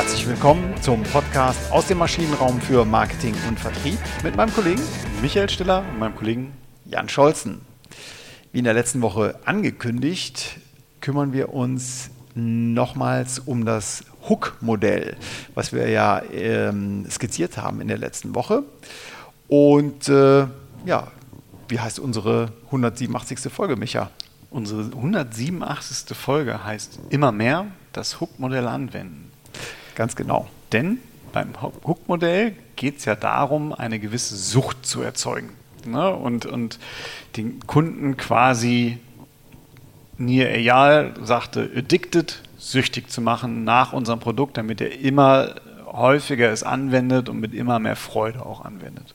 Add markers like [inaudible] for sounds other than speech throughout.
Herzlich willkommen zum Podcast aus dem Maschinenraum für Marketing und Vertrieb mit meinem Kollegen Michael Stiller und meinem Kollegen Jan Scholzen. Wie in der letzten Woche angekündigt, kümmern wir uns nochmals um das Hook-Modell, was wir ja ähm, skizziert haben in der letzten Woche. Und äh, ja, wie heißt unsere 187. Folge, Micha? Unsere 187. Folge heißt immer mehr das Hook-Modell anwenden. Ganz genau. Denn beim Hook-Modell geht es ja darum, eine gewisse Sucht zu erzeugen. Ne? Und, und den Kunden quasi Nier Eyal sagte, addicted, süchtig zu machen nach unserem Produkt, damit er immer häufiger es anwendet und mit immer mehr Freude auch anwendet.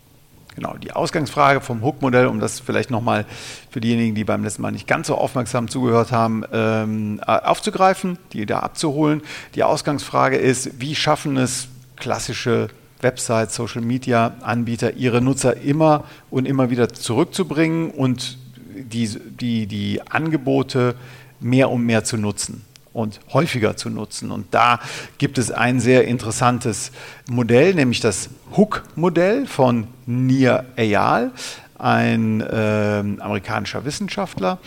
Genau, die Ausgangsfrage vom Hook-Modell, um das vielleicht nochmal für diejenigen, die beim letzten Mal nicht ganz so aufmerksam zugehört haben, ähm, aufzugreifen, die da abzuholen. Die Ausgangsfrage ist, wie schaffen es klassische Websites, Social Media Anbieter, ihre Nutzer immer und immer wieder zurückzubringen und die, die, die Angebote mehr und mehr zu nutzen und häufiger zu nutzen. Und da gibt es ein sehr interessantes Modell, nämlich das Hook-Modell von Nir Eyal, ein äh, amerikanischer Wissenschaftler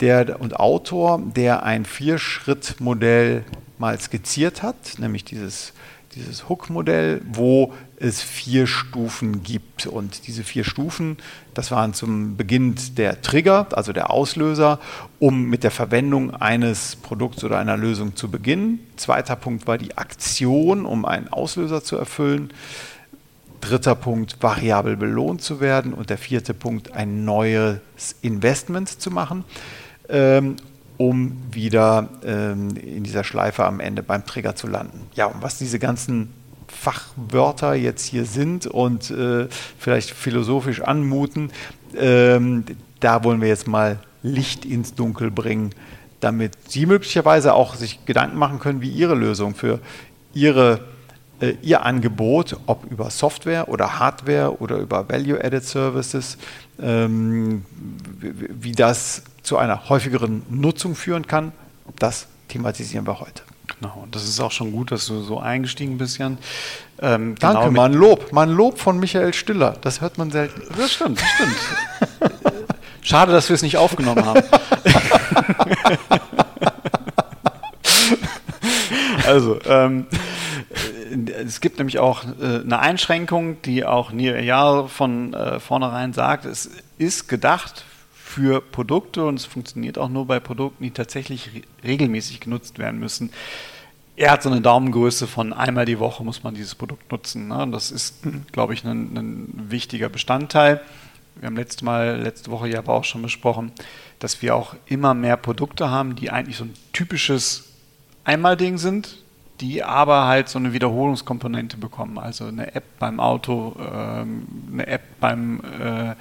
der, und Autor, der ein Vier-Schritt-Modell mal skizziert hat, nämlich dieses dieses Hook-Modell, wo es vier Stufen gibt. Und diese vier Stufen, das waren zum Beginn der Trigger, also der Auslöser, um mit der Verwendung eines Produkts oder einer Lösung zu beginnen. Zweiter Punkt war die Aktion, um einen Auslöser zu erfüllen. Dritter Punkt, variabel belohnt zu werden. Und der vierte Punkt, ein neues Investment zu machen. Ähm, um wieder ähm, in dieser Schleife am Ende beim Trigger zu landen. Ja, und was diese ganzen Fachwörter jetzt hier sind und äh, vielleicht philosophisch anmuten, ähm, da wollen wir jetzt mal Licht ins Dunkel bringen, damit Sie möglicherweise auch sich Gedanken machen können, wie Ihre Lösung für Ihre, äh, Ihr Angebot, ob über Software oder Hardware oder über Value-Added Services, ähm, wie, das zu einer häufigeren Nutzung führen kann. Das thematisieren wir heute. Genau, und das ist auch schon gut, dass du so eingestiegen bist, Jan. Ähm, Danke, genau mal ein Lob. Mal ein Lob von Michael Stiller. Das hört man selten. Das stimmt, das stimmt. [laughs] Schade, dass wir es nicht aufgenommen haben. [laughs] also, ähm, es gibt nämlich auch äh, eine Einschränkung, die auch Neil Eyal von äh, vornherein sagt, es ist gedacht für Produkte und es funktioniert auch nur bei Produkten, die tatsächlich re regelmäßig genutzt werden müssen. Er hat so eine Daumengröße von einmal die Woche muss man dieses Produkt nutzen. Ne? Das ist, glaube ich, ein, ein wichtiger Bestandteil. Wir haben letztes Mal, letzte Woche ja aber auch schon besprochen, dass wir auch immer mehr Produkte haben, die eigentlich so ein typisches Einmalding sind, die aber halt so eine Wiederholungskomponente bekommen. Also eine App beim Auto, ähm, eine App beim, äh,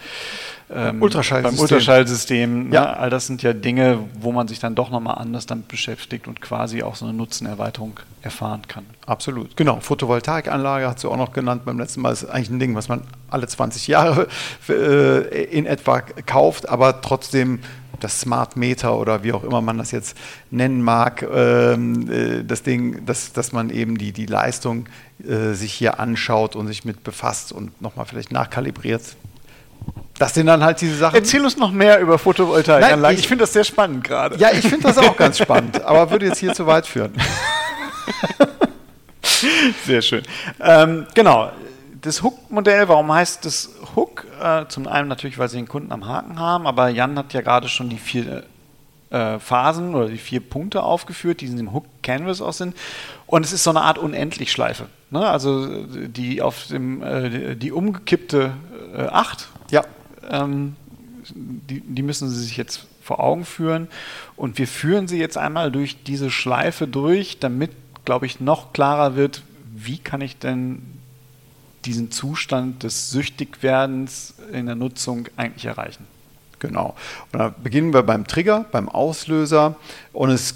ähm, Ultraschallsystem. Beim Ultraschallsystem. Ne? Ja. All das sind ja Dinge, wo man sich dann doch nochmal anders damit beschäftigt und quasi auch so eine Nutzenerweiterung erfahren kann. Absolut. Genau. Photovoltaikanlage hat sie auch noch genannt beim letzten Mal. Das ist eigentlich ein Ding, was man alle 20 Jahre äh, in etwa kauft, aber trotzdem das Smart Meter oder wie auch immer man das jetzt nennen mag, ähm, äh, das Ding, dass, dass man eben die, die Leistung äh, sich hier anschaut und sich mit befasst und nochmal vielleicht nachkalibriert. Das sind dann halt diese Sachen. Erzähl uns noch mehr über Photovoltaikanlagen. Ich, ich finde das sehr spannend gerade. Ja, ich finde das auch ganz spannend, aber würde jetzt hier zu weit führen. [laughs] Sehr schön. Ähm, genau, das Hook-Modell, warum heißt das Hook? Äh, zum einen natürlich, weil sie den Kunden am Haken haben, aber Jan hat ja gerade schon die vier äh, Phasen oder die vier Punkte aufgeführt, die in dem Hook Canvas auch sind. Und es ist so eine Art Unendlichschleife. Ne? Also die auf dem äh, die umgekippte äh, 8, ja. Ähm, die, die müssen Sie sich jetzt vor Augen führen. Und wir führen sie jetzt einmal durch diese Schleife durch, damit, glaube ich, noch klarer wird, wie kann ich denn diesen Zustand des Süchtigwerdens in der Nutzung eigentlich erreichen. Genau. Und da beginnen wir beim Trigger, beim Auslöser. Und es,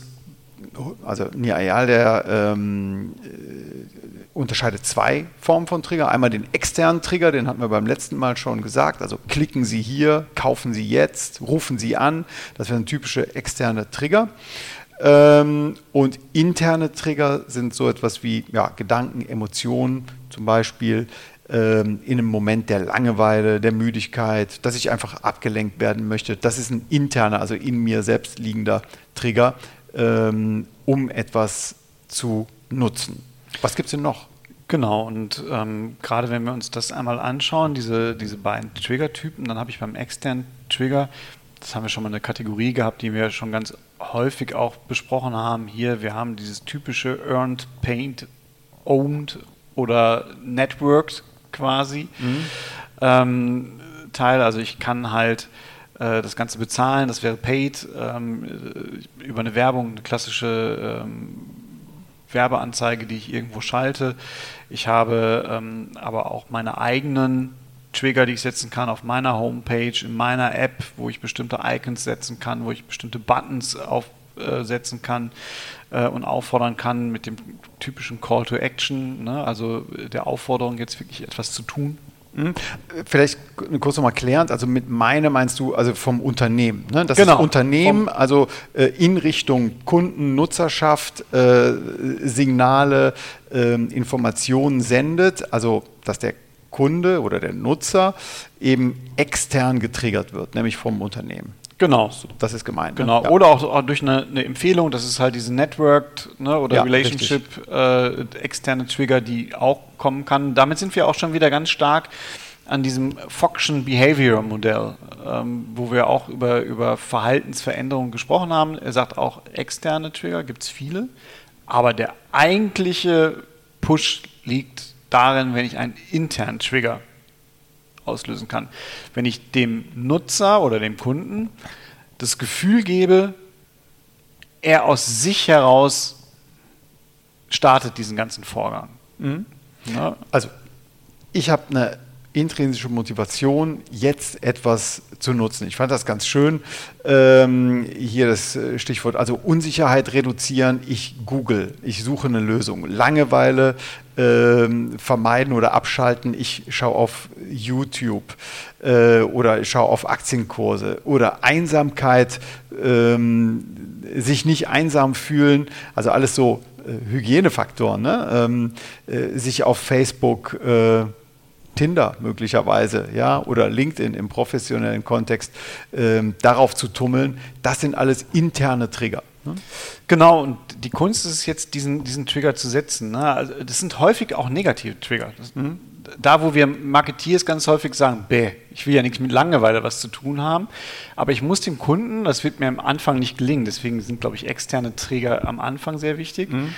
also Niayal, der ähm, äh, unterscheidet zwei Formen von Trigger. Einmal den externen Trigger, den hatten wir beim letzten Mal schon gesagt. Also klicken Sie hier, kaufen Sie jetzt, rufen Sie an. Das wäre ein typischer externer Trigger. Ähm, und interne Trigger sind so etwas wie ja, Gedanken, Emotionen zum Beispiel ähm, in einem Moment der Langeweile, der Müdigkeit, dass ich einfach abgelenkt werden möchte. Das ist ein interner, also in mir selbst liegender Trigger, ähm, um etwas zu nutzen. Was gibt es denn noch? Genau, und ähm, gerade wenn wir uns das einmal anschauen, diese, diese beiden Trigger-Typen, dann habe ich beim externen Trigger, das haben wir schon mal eine Kategorie gehabt, die wir schon ganz häufig auch besprochen haben. Hier, wir haben dieses typische Earned, Paint, Owned oder Networked quasi mhm. ähm, Teil. Also ich kann halt äh, das Ganze bezahlen, das wäre paid, ähm, über eine Werbung, eine klassische ähm, Werbeanzeige, die ich irgendwo schalte. Ich habe ähm, aber auch meine eigenen Trigger, die ich setzen kann auf meiner Homepage, in meiner App, wo ich bestimmte Icons setzen kann, wo ich bestimmte Buttons aufsetzen äh, kann äh, und auffordern kann mit dem typischen Call to Action, ne? also der Aufforderung, jetzt wirklich etwas zu tun. Hm? Vielleicht kurz nochmal klärend, also mit meine meinst du also vom Unternehmen. Ne? Das genau. ist Unternehmen, also äh, in Richtung Kunden, Nutzerschaft, äh, Signale, äh, Informationen sendet, also dass der Kunde oder der Nutzer eben extern getriggert wird, nämlich vom Unternehmen. Genau. Das ist gemeint. Ne? Genau. Ne? Ja. Oder auch, auch durch eine, eine, Empfehlung, das ist halt diese Networked ne, oder ja, Relationship äh, externe Trigger, die auch kommen kann. Damit sind wir auch schon wieder ganz stark an diesem Foxian Behavior Modell, ähm, wo wir auch über, über Verhaltensveränderungen gesprochen haben. Er sagt auch, externe Trigger gibt es viele, aber der eigentliche Push liegt darin, wenn ich einen internen Trigger auslösen kann. Wenn ich dem Nutzer oder dem Kunden das Gefühl gebe, er aus sich heraus startet diesen ganzen Vorgang. Mhm. Ja. Also, ich habe eine intrinsische Motivation, jetzt etwas zu nutzen. Ich fand das ganz schön. Ähm, hier das äh, Stichwort, also Unsicherheit reduzieren. Ich google, ich suche eine Lösung. Langeweile ähm, vermeiden oder abschalten. Ich schaue auf YouTube äh, oder ich schaue auf Aktienkurse oder Einsamkeit, ähm, sich nicht einsam fühlen. Also alles so äh, Hygienefaktoren. Ne? Ähm, äh, sich auf Facebook äh, Tinder möglicherweise, ja, oder LinkedIn im professionellen Kontext ähm, darauf zu tummeln, das sind alles interne Trigger. Ne? Genau, und die Kunst ist es jetzt, diesen, diesen Trigger zu setzen. Ne? Also das sind häufig auch negative Trigger. Das, mhm. Da, wo wir Marketeers ganz häufig sagen, bäh, ich will ja nichts mit Langeweile was zu tun haben, aber ich muss dem Kunden, das wird mir am Anfang nicht gelingen, deswegen sind, glaube ich, externe Trigger am Anfang sehr wichtig, mhm.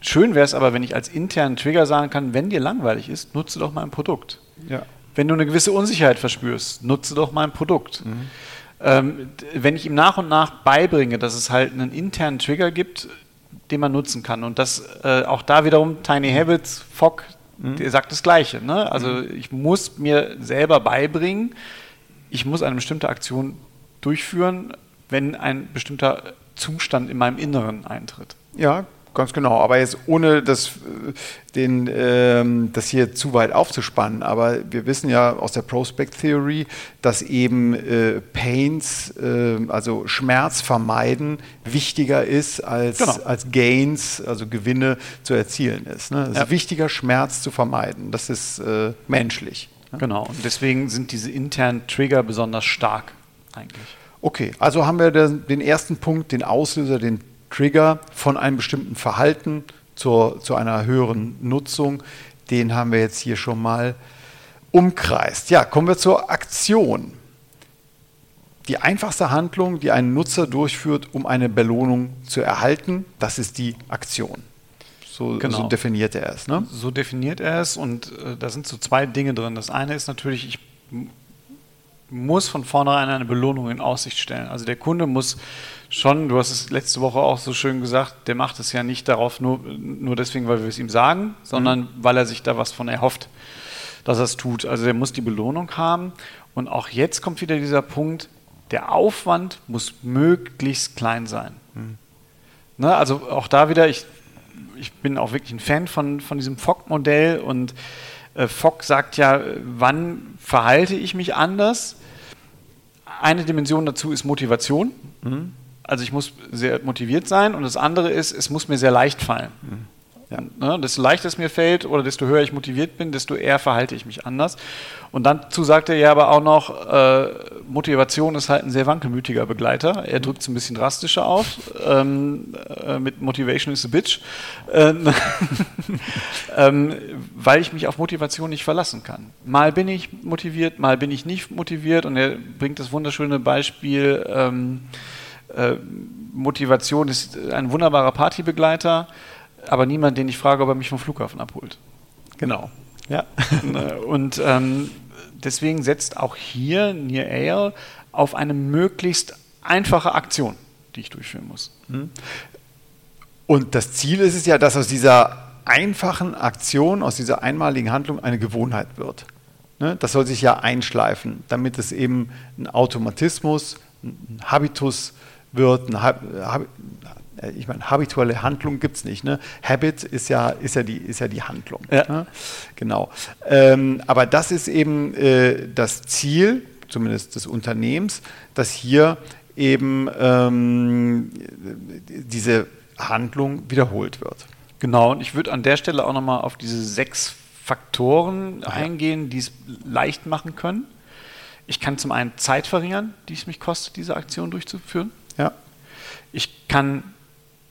Schön wäre es aber, wenn ich als internen Trigger sagen kann, wenn dir langweilig ist, nutze doch mein Produkt. Ja. Wenn du eine gewisse Unsicherheit verspürst, nutze doch mein Produkt. Mhm. Ähm, wenn ich ihm nach und nach beibringe, dass es halt einen internen Trigger gibt, den man nutzen kann. Und das äh, auch da wiederum Tiny Habits, Fogg, mhm. der sagt das Gleiche. Ne? Also mhm. ich muss mir selber beibringen, ich muss eine bestimmte Aktion durchführen, wenn ein bestimmter Zustand in meinem Inneren eintritt. Ja, Ganz genau, aber jetzt ohne das, äh, den, ähm, das hier zu weit aufzuspannen. Aber wir wissen ja aus der Prospect Theory, dass eben äh, Pains, äh, also Schmerz vermeiden, wichtiger ist als, genau. als Gains, also Gewinne zu erzielen ist. Ne? Es ja. ist wichtiger, Schmerz zu vermeiden. Das ist äh, menschlich. Ne? Genau, und deswegen sind diese internen Trigger besonders stark eigentlich. Okay, also haben wir den ersten Punkt, den Auslöser, den Trigger von einem bestimmten Verhalten zur, zu einer höheren Nutzung, den haben wir jetzt hier schon mal umkreist. Ja, kommen wir zur Aktion. Die einfachste Handlung, die ein Nutzer durchführt, um eine Belohnung zu erhalten, das ist die Aktion. So, genau. so definiert er es. Ne? So definiert er es und äh, da sind so zwei Dinge drin. Das eine ist natürlich, ich muss von vornherein eine Belohnung in Aussicht stellen. Also der Kunde muss schon, du hast es letzte Woche auch so schön gesagt, der macht es ja nicht darauf nur, nur deswegen, weil wir es ihm sagen, sondern mhm. weil er sich da was von erhofft, dass er es tut. Also der muss die Belohnung haben. Und auch jetzt kommt wieder dieser Punkt, der Aufwand muss möglichst klein sein. Mhm. Ne, also auch da wieder, ich, ich bin auch wirklich ein Fan von, von diesem Fogg-Modell und äh, Fogg sagt ja, wann verhalte ich mich anders? Eine Dimension dazu ist Motivation. Mhm. Also ich muss sehr motiviert sein und das andere ist, es muss mir sehr leicht fallen. Mhm. Ja. Ne, desto leichter es mir fällt oder desto höher ich motiviert bin, desto eher verhalte ich mich anders. Und dazu sagt er ja aber auch noch, äh, Motivation ist halt ein sehr wankelmütiger Begleiter. Er drückt es ein bisschen drastischer auf, ähm, äh, mit Motivation is a bitch, ähm, [laughs] ähm, weil ich mich auf Motivation nicht verlassen kann. Mal bin ich motiviert, mal bin ich nicht motiviert und er bringt das wunderschöne Beispiel, ähm, äh, Motivation ist ein wunderbarer Partybegleiter, aber niemand, den ich frage, ob er mich vom Flughafen abholt. Genau. Ja. [laughs] Ne, und ähm, deswegen setzt auch hier Near Ale auf eine möglichst einfache Aktion, die ich durchführen muss. Hm. Und das Ziel ist es ja, dass aus dieser einfachen Aktion, aus dieser einmaligen Handlung eine Gewohnheit wird. Ne? Das soll sich ja einschleifen, damit es eben ein Automatismus, ein Habitus wird, ein ich meine, habituelle Handlung gibt es nicht. Ne? Habit ist ja, ist, ja die, ist ja die Handlung. Ja. Ne? Genau. Ähm, aber das ist eben äh, das Ziel, zumindest des Unternehmens, dass hier eben ähm, diese Handlung wiederholt wird. Genau, und ich würde an der Stelle auch nochmal auf diese sechs Faktoren ja. eingehen, die es leicht machen können. Ich kann zum einen Zeit verringern, die es mich kostet, diese Aktion durchzuführen. Ja. Ich kann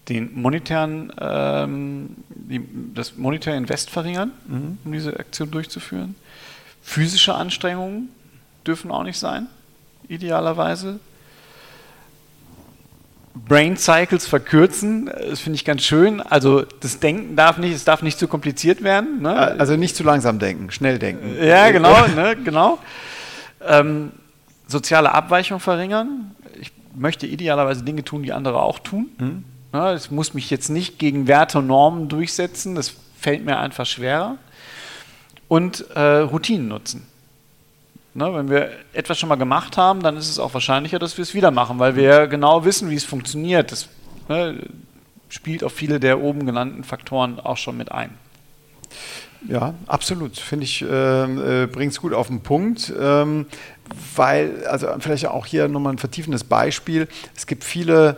den monetären, ähm, die, das monetäre Invest verringern, mhm. um diese Aktion durchzuführen. Physische Anstrengungen dürfen auch nicht sein, idealerweise. Brain Cycles verkürzen, das finde ich ganz schön. Also das Denken darf nicht, es darf nicht zu kompliziert werden. Ne? Also nicht zu langsam denken, schnell denken. Ja, genau, ne, genau. Ähm, soziale Abweichung verringern. Ich möchte idealerweise Dinge tun, die andere auch tun. Mhm. Ich muss mich jetzt nicht gegen Werte und Normen durchsetzen, das fällt mir einfach schwerer. Und äh, Routinen nutzen. Ne, wenn wir etwas schon mal gemacht haben, dann ist es auch wahrscheinlicher, dass wir es wieder machen, weil wir genau wissen, wie es funktioniert. Das ne, spielt auf viele der oben genannten Faktoren auch schon mit ein. Ja, absolut. Finde ich, äh, äh, bringt es gut auf den Punkt. Ähm, weil, also vielleicht auch hier nochmal ein vertiefendes Beispiel. Es gibt viele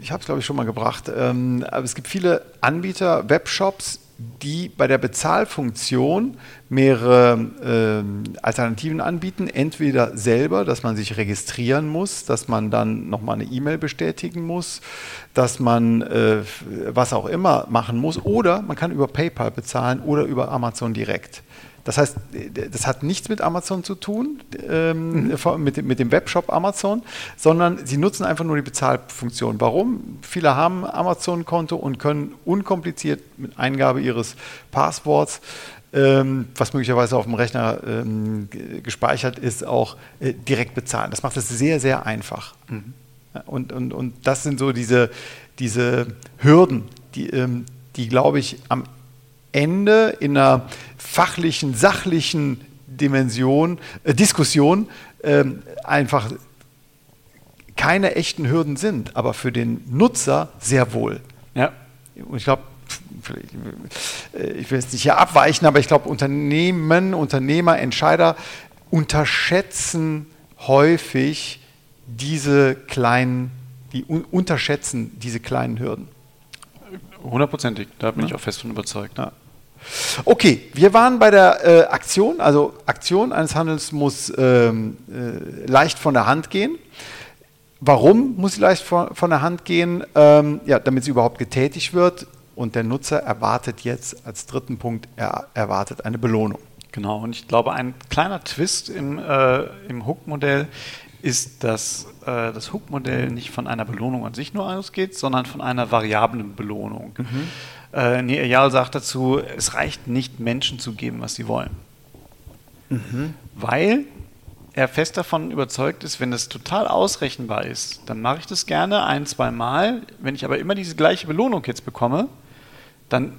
ich habe es glaube ich schon mal gebracht, ähm, aber es gibt viele Anbieter, Webshops, die bei der Bezahlfunktion mehrere äh, Alternativen anbieten. Entweder selber, dass man sich registrieren muss, dass man dann nochmal eine E-Mail bestätigen muss, dass man äh, was auch immer machen muss, oder man kann über PayPal bezahlen oder über Amazon direkt. Das heißt, das hat nichts mit Amazon zu tun, ähm, mhm. mit, mit, dem Webshop Amazon, sondern sie nutzen einfach nur die Bezahlfunktion. Warum? Viele haben Amazon-Konto und können unkompliziert mit Eingabe ihres Passworts, ähm, was möglicherweise auf dem Rechner ähm, gespeichert ist, auch äh, direkt bezahlen. Das macht es sehr, sehr einfach. Mhm. Und, und, und das sind so diese, diese Hürden, die, ähm, die glaube ich, am Ende in einer fachlichen, sachlichen Dimension, äh, Diskussion äh, einfach keine echten Hürden sind, aber für den Nutzer sehr wohl. Ja. Und ich glaube, äh, ich will jetzt nicht hier abweichen, aber ich glaube, Unternehmen, Unternehmer, Entscheider unterschätzen häufig diese kleinen, die un unterschätzen diese kleinen Hürden. Hundertprozentig, da bin ja. ich auch fest von überzeugt. Ja. Okay, wir waren bei der äh, Aktion. Also Aktion eines Handels muss ähm, äh, leicht von der Hand gehen. Warum muss sie leicht von, von der Hand gehen? Ähm, ja, damit sie überhaupt getätigt wird. Und der Nutzer erwartet jetzt als dritten Punkt, er erwartet eine Belohnung. Genau, und ich glaube, ein kleiner Twist im, äh, im Hook-Modell ist, dass äh, das Hook-Modell nicht von einer Belohnung an sich nur ausgeht, sondern von einer variablen Belohnung. Mhm. Äh, Neil sagt dazu, es reicht nicht, Menschen zu geben, was sie wollen. Mhm. Weil er fest davon überzeugt ist, wenn das total ausrechenbar ist, dann mache ich das gerne ein, zwei Mal. Wenn ich aber immer diese gleiche Belohnung jetzt bekomme, dann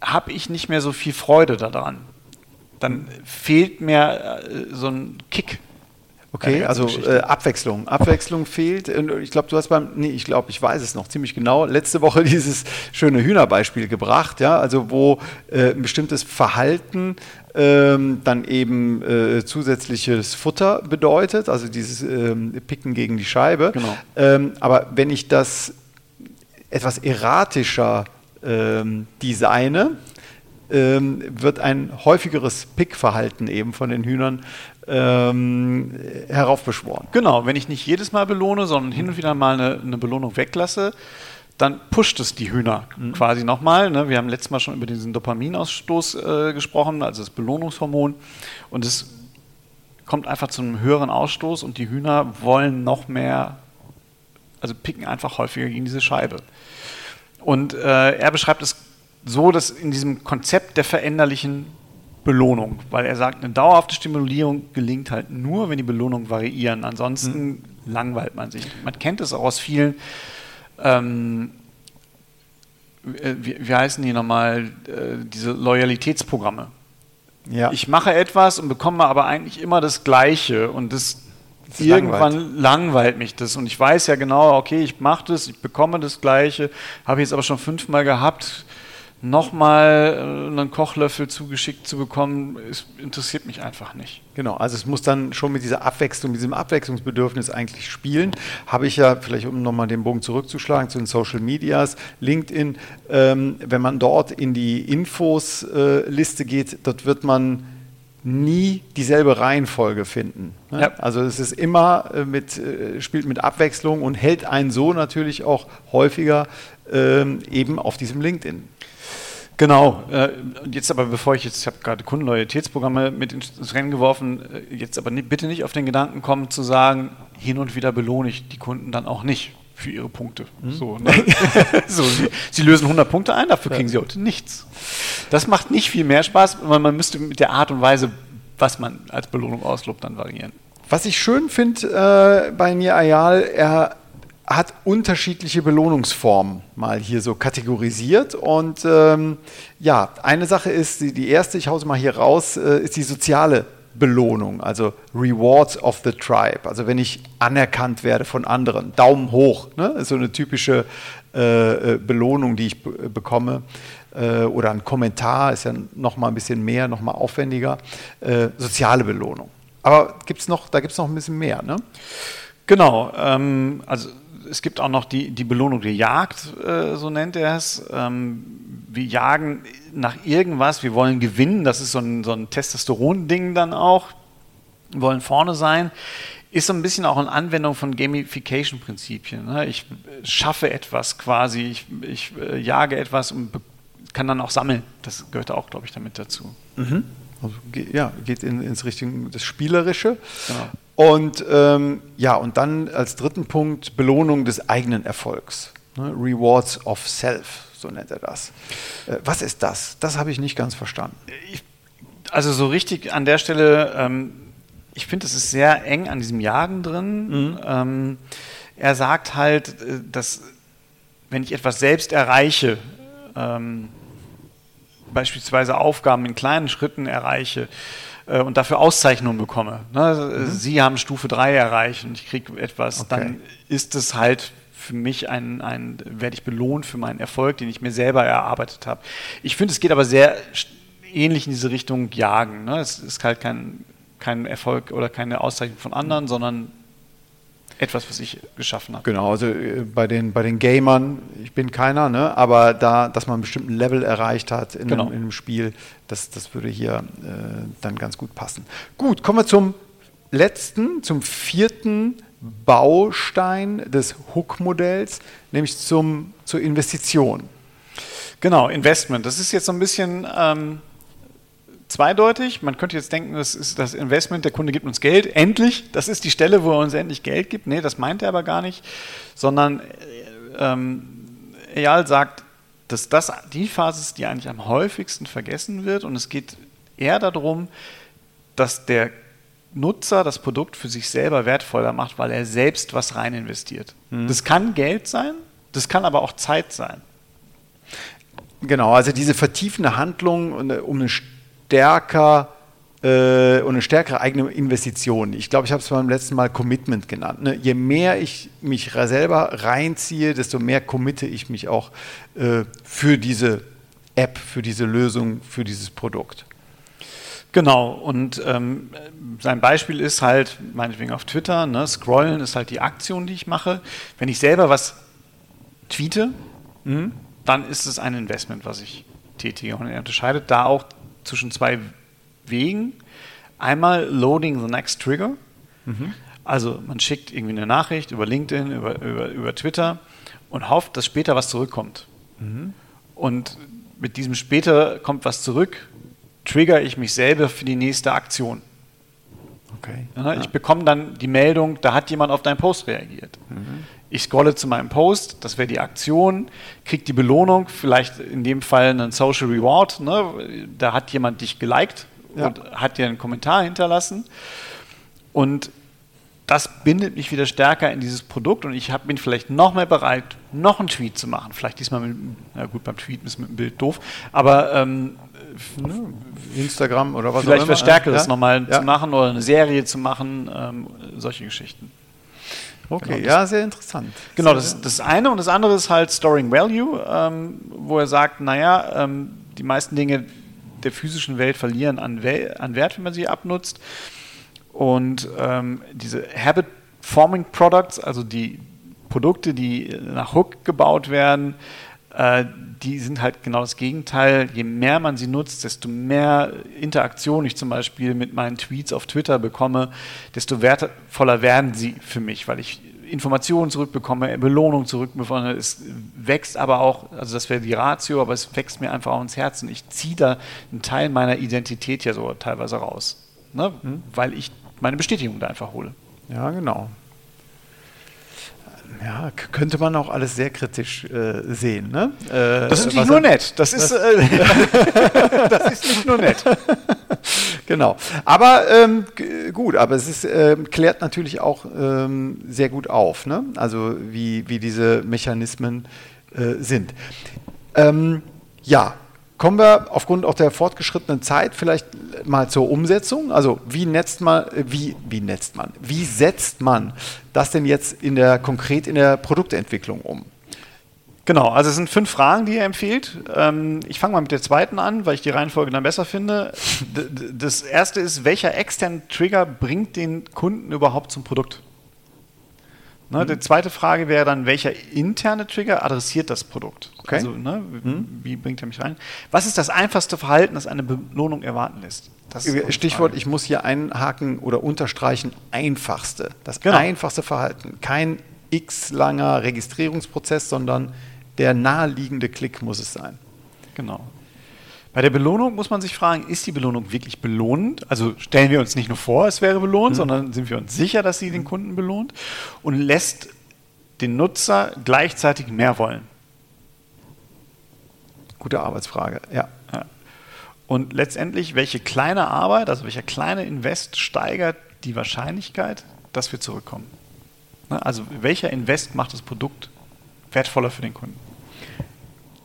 habe ich nicht mehr so viel Freude daran. Dann fehlt mir äh, so ein Kick Okay, also äh, Abwechslung. Abwechslung fehlt. Ich glaube, du hast beim, nee, ich glaube, ich weiß es noch ziemlich genau, letzte Woche [laughs] dieses schöne Hühnerbeispiel gebracht, ja, also wo äh, ein bestimmtes Verhalten ähm, dann eben äh, zusätzliches Futter bedeutet, also dieses ähm, Picken gegen die Scheibe. Genau. Ähm, aber wenn ich das etwas erratischer ähm, designe, ähm, wird ein häufigeres Pickverhalten eben von den Hühnern ähm, heraufbeschworen. Genau, wenn ich nicht jedes Mal belohne, sondern hin und wieder mal eine, eine Belohnung weglasse, dann pusht es die Hühner mhm. quasi nochmal. Ne? Wir haben letztes Mal schon über diesen Dopaminausstoß äh, gesprochen, also das Belohnungshormon. Und es kommt einfach zu einem höheren Ausstoß und die Hühner wollen noch mehr, also picken einfach häufiger gegen diese Scheibe. Und äh, er beschreibt es so, dass in diesem Konzept der veränderlichen Belohnung, weil er sagt, eine dauerhafte Stimulierung gelingt halt nur, wenn die Belohnungen variieren. Ansonsten mhm. langweilt man sich. Man kennt es auch aus vielen, ähm, wie, wie, heißen die nochmal, äh, diese Loyalitätsprogramme. Ja. Ich mache etwas und bekomme aber eigentlich immer das Gleiche und das, das irgendwann langweilt. langweilt. mich das und ich weiß ja genau, okay, ich mache das, ich bekomme das Gleiche, habe ich jetzt aber schon fünfmal gehabt nochmal äh, einen Kochlöffel zugeschickt zu bekommen, ist, interessiert mich einfach nicht. Genau, also es muss dann schon mit dieser Abwechslung, diesem Abwechslungsbedürfnis eigentlich spielen. Habe ich ja, vielleicht um nochmal den Bogen zurückzuschlagen zu den Social Medias, LinkedIn, ähm, wenn man dort in die Infos-Liste äh, geht, dort wird man nie dieselbe Reihenfolge finden. Ne? Ja. Also es ist immer äh, mit, äh, spielt mit Abwechslung und hält einen so natürlich auch häufiger ähm, eben auf diesem LinkedIn. Genau. Äh, jetzt aber, bevor ich jetzt, ich habe gerade Kundenloyalitätsprogramme mit ins Rennen geworfen, äh, jetzt aber bitte nicht auf den Gedanken kommen zu sagen, hin und wieder belohne ich die Kunden dann auch nicht für ihre Punkte. Mhm. So, ne? [laughs] so sie, sie, lösen 100 Punkte ein, dafür kriegen sie heute nichts. Das macht nicht viel mehr Spaß, weil man müsste mit der Art und Weise, was man als Belohnung auslobt, dann variieren. Was ich schön finde äh, bei Nir Ayal, er hat unterschiedliche Belohnungsformen mal hier so kategorisiert. Und ähm, ja, eine Sache ist, die, die erste, ich hau sie mal hier raus, äh, ist die soziale Belohnung, also Rewards of the Tribe. Also wenn ich anerkannt werde von anderen, Daumen hoch, ne? ist so eine typische äh, äh Belohnung, die ich bekomme. Äh, oder ein Kommentar ist ja noch mal ein bisschen mehr, noch mal aufwendiger. Äh, soziale Belohnung. Aber gibt's noch, da gibt es noch ein bisschen mehr, ne? Genau, ähm, also es gibt auch noch die, die Belohnung der Jagd, äh, so nennt er es. Ähm, wir jagen nach irgendwas, wir wollen gewinnen, das ist so ein, so ein Testosteron-Ding dann auch, wir wollen vorne sein. Ist so ein bisschen auch eine Anwendung von Gamification-Prinzipien. Ne? Ich schaffe etwas quasi, ich, ich äh, jage etwas und kann dann auch sammeln. Das gehört auch, glaube ich, damit dazu. Mhm. Also, ja, geht in, ins Richtung das Spielerische. Genau. Und ähm, ja, und dann als dritten Punkt Belohnung des eigenen Erfolgs. Ne? Rewards of Self, so nennt er das. Äh, was ist das? Das habe ich nicht ganz verstanden. Ich, also so richtig an der Stelle, ähm, ich finde, es ist sehr eng an diesem Jagen drin. Mhm. Ähm, er sagt halt, äh, dass wenn ich etwas selbst erreiche, ähm, beispielsweise Aufgaben in kleinen Schritten erreiche, und dafür Auszeichnungen bekomme. Ne? Mhm. Sie haben Stufe 3 erreicht und ich kriege etwas, okay. dann ist es halt für mich ein, ein, werde ich belohnt für meinen Erfolg, den ich mir selber erarbeitet habe. Ich finde, es geht aber sehr ähnlich in diese Richtung Jagen. Ne? Es ist halt kein, kein Erfolg oder keine Auszeichnung von anderen, sondern etwas, was ich geschaffen habe. Genau, also äh, bei den, bei den Gamern, ich bin keiner, ne, aber da, dass man einen bestimmten Level erreicht hat in, genau. einem, in einem, Spiel, das, das würde hier äh, dann ganz gut passen. Gut, kommen wir zum letzten, zum vierten Baustein des Hook-Modells, nämlich zum, zur Investition. Genau, Investment. Das ist jetzt so ein bisschen ähm, zweideutig. Man könnte jetzt denken, das ist das Investment, der Kunde gibt uns Geld, endlich. Das ist die Stelle, wo er uns endlich Geld gibt. Nee, das meint er aber gar nicht, sondern äh, ähm, Eyal sagt, dass das die Phase ist, die eigentlich am häufigsten vergessen wird und es geht eher darum, dass der Nutzer das Produkt für sich selber wertvoller macht, weil er selbst was rein investiert. Mhm. Das kann Geld sein, das kann aber auch Zeit sein. Genau, also diese vertiefende Handlung um eine stärker äh, und eine stärkere eigene Investition. Ich glaube, ich habe es beim letzten Mal Commitment genannt. Ne? Je mehr ich mich selber reinziehe, desto mehr committe ich mich auch äh, für diese App, für diese Lösung, für dieses Produkt. Genau, und ähm, sein Beispiel ist halt, meinetwegen auf Twitter, ne, scrollen ist halt die Aktion, die ich mache. Wenn ich selber was tweete, mhm. dann ist es ein Investment, was ich tätige. Und er unterscheidet da auch zwischen zwei Wegen. Einmal Loading the Next Trigger. Mhm. Also man schickt irgendwie eine Nachricht über LinkedIn, über, über, über Twitter und hofft, dass später was zurückkommt. Mhm. Und mit diesem später kommt was zurück, trigger ich mich selber für die nächste Aktion. Okay. Ja, ich bekomme dann die Meldung, da hat jemand auf deinen Post reagiert. Mhm. Ich scrolle zu meinem Post, das wäre die Aktion, kriege die Belohnung, vielleicht in dem Fall einen Social Reward. Ne? Da hat jemand dich geliked ja. und hat dir einen Kommentar hinterlassen. Und das bindet mich wieder stärker in dieses Produkt und ich hab, bin vielleicht noch mehr bereit, noch einen Tweet zu machen. Vielleicht diesmal mit, na gut, beim Tweet ist mit dem Bild doof, aber ähm, Instagram oder was vielleicht auch immer. Vielleicht Stärkeres ja? nochmal ja. zu machen oder eine Serie zu machen, ähm, solche Geschichten. Okay, genau, ja, sehr interessant. Genau, das, das eine und das andere ist halt Storing Value, ähm, wo er sagt, naja, ähm, die meisten Dinge der physischen Welt verlieren an, an Wert, wenn man sie abnutzt. Und ähm, diese Habit Forming Products, also die Produkte, die nach Hook gebaut werden, die sind halt genau das Gegenteil. Je mehr man sie nutzt, desto mehr Interaktion ich zum Beispiel mit meinen Tweets auf Twitter bekomme, desto wertvoller werden sie für mich, weil ich Informationen zurückbekomme, Belohnung zurückbekomme. Es wächst aber auch, also das wäre die Ratio, aber es wächst mir einfach auch ins Herzen. Ich ziehe da einen Teil meiner Identität ja so teilweise raus, ne? Mhm. weil ich meine Bestätigung da einfach hole. Ja, genau. Ja, könnte man auch alles sehr kritisch äh, sehen. Ne? Äh, das ist nicht nur nett. Das ist, äh, [laughs] das ist nicht nur nett. [laughs] genau. Aber ähm, gut, aber es ist, äh, klärt natürlich auch ähm, sehr gut auf, ne? also wie, wie diese Mechanismen äh, sind. Ähm, ja, Kommen wir aufgrund auch der fortgeschrittenen Zeit vielleicht mal zur Umsetzung. Also wie netzt man, wie, wie netzt man, wie setzt man das denn jetzt in der, konkret in der Produktentwicklung um? Genau, also es sind fünf Fragen, die er empfiehlt. Ähm, ich fange mal mit der zweiten an, weil ich die Reihenfolge dann besser finde. Das erste ist, welcher externe Trigger bringt den Kunden überhaupt zum Produkt? Ne, mhm. Die zweite Frage wäre dann, welcher interne Trigger adressiert das Produkt? Okay. Also, ne, mhm. wie bringt er mich rein? Was ist das einfachste Verhalten, das eine Belohnung erwarten lässt? Stichwort, ich muss hier einhaken oder unterstreichen, einfachste. Das genau. einfachste Verhalten. Kein x langer Registrierungsprozess, sondern der naheliegende Klick muss es sein. Genau. Bei der Belohnung muss man sich fragen, ist die Belohnung wirklich belohnend? Also stellen wir uns nicht nur vor, es wäre belohnt, mhm. sondern sind wir uns sicher, dass sie den Kunden belohnt und lässt den Nutzer gleichzeitig mehr wollen? Gute Arbeitsfrage, ja. ja. Und letztendlich, welche kleine Arbeit, also welcher kleine Invest steigert die Wahrscheinlichkeit, dass wir zurückkommen? Ne, also welcher Invest macht das Produkt wertvoller für den Kunden?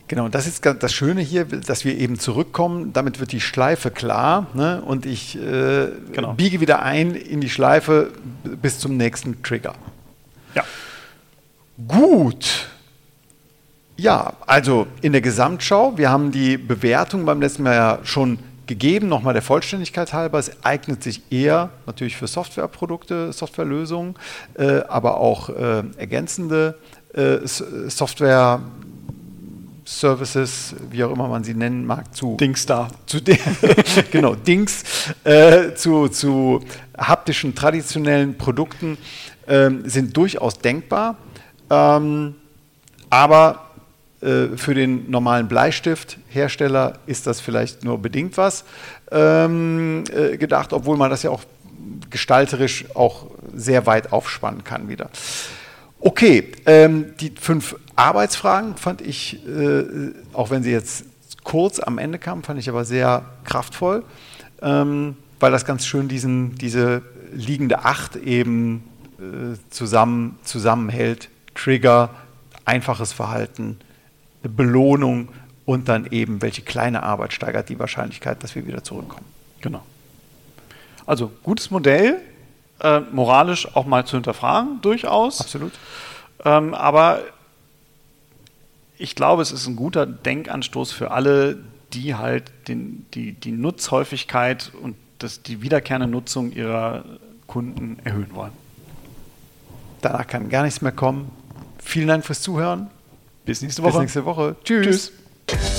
Genau, das ist das Schöne hier, dass wir eben zurückkommen. Damit wird die Schleife klar ne? und ich äh, genau. biege wieder ein in die Schleife bis zum nächsten Trigger. Ja. Gut. Ja, also in der Gesamtschau, wir haben die Bewertung beim letzten Mal ja schon gegeben, nochmal der Vollständigkeit halber. Es eignet sich eher natürlich für Softwareprodukte, Softwarelösungen, äh, aber auch äh, ergänzende äh, Software. Services, wie auch immer man sie nennen mag, zu Dingstar. [laughs] Zu genau, Dings, äh, zu, zu haptischen, traditionellen Produkten äh, sind durchaus denkbar. Ähm, aber äh, für den normalen Bleistifthersteller ist das vielleicht nur bedingt was ähm, äh, gedacht, obwohl man das ja auch gestalterisch auch sehr weit aufspannen kann wieder. Okay, ähm, die fünf Arbeitsfragen fand ich, äh, auch wenn sie jetzt kurz am Ende kamen, fand ich aber sehr kraftvoll, ähm, weil das ganz schön diesen, diese liegende Acht eben äh, zusammen, zusammenhält. Trigger, einfaches Verhalten, Belohnung und dann eben, welche kleine Arbeit steigert die Wahrscheinlichkeit, dass wir wieder zurückkommen. Genau. Also gutes Modell, äh, moralisch auch mal zu hinterfragen, durchaus. Absolut. Ähm, aber ich glaube, es ist ein guter Denkanstoß für alle, die halt den, die, die Nutzhäufigkeit und das, die wiederkehrende Nutzung ihrer Kunden erhöhen wollen. Danach kann gar nichts mehr kommen. Vielen Dank fürs Zuhören. Bis nächste Woche. Bis nächste Woche. Tschüss. Tschüss.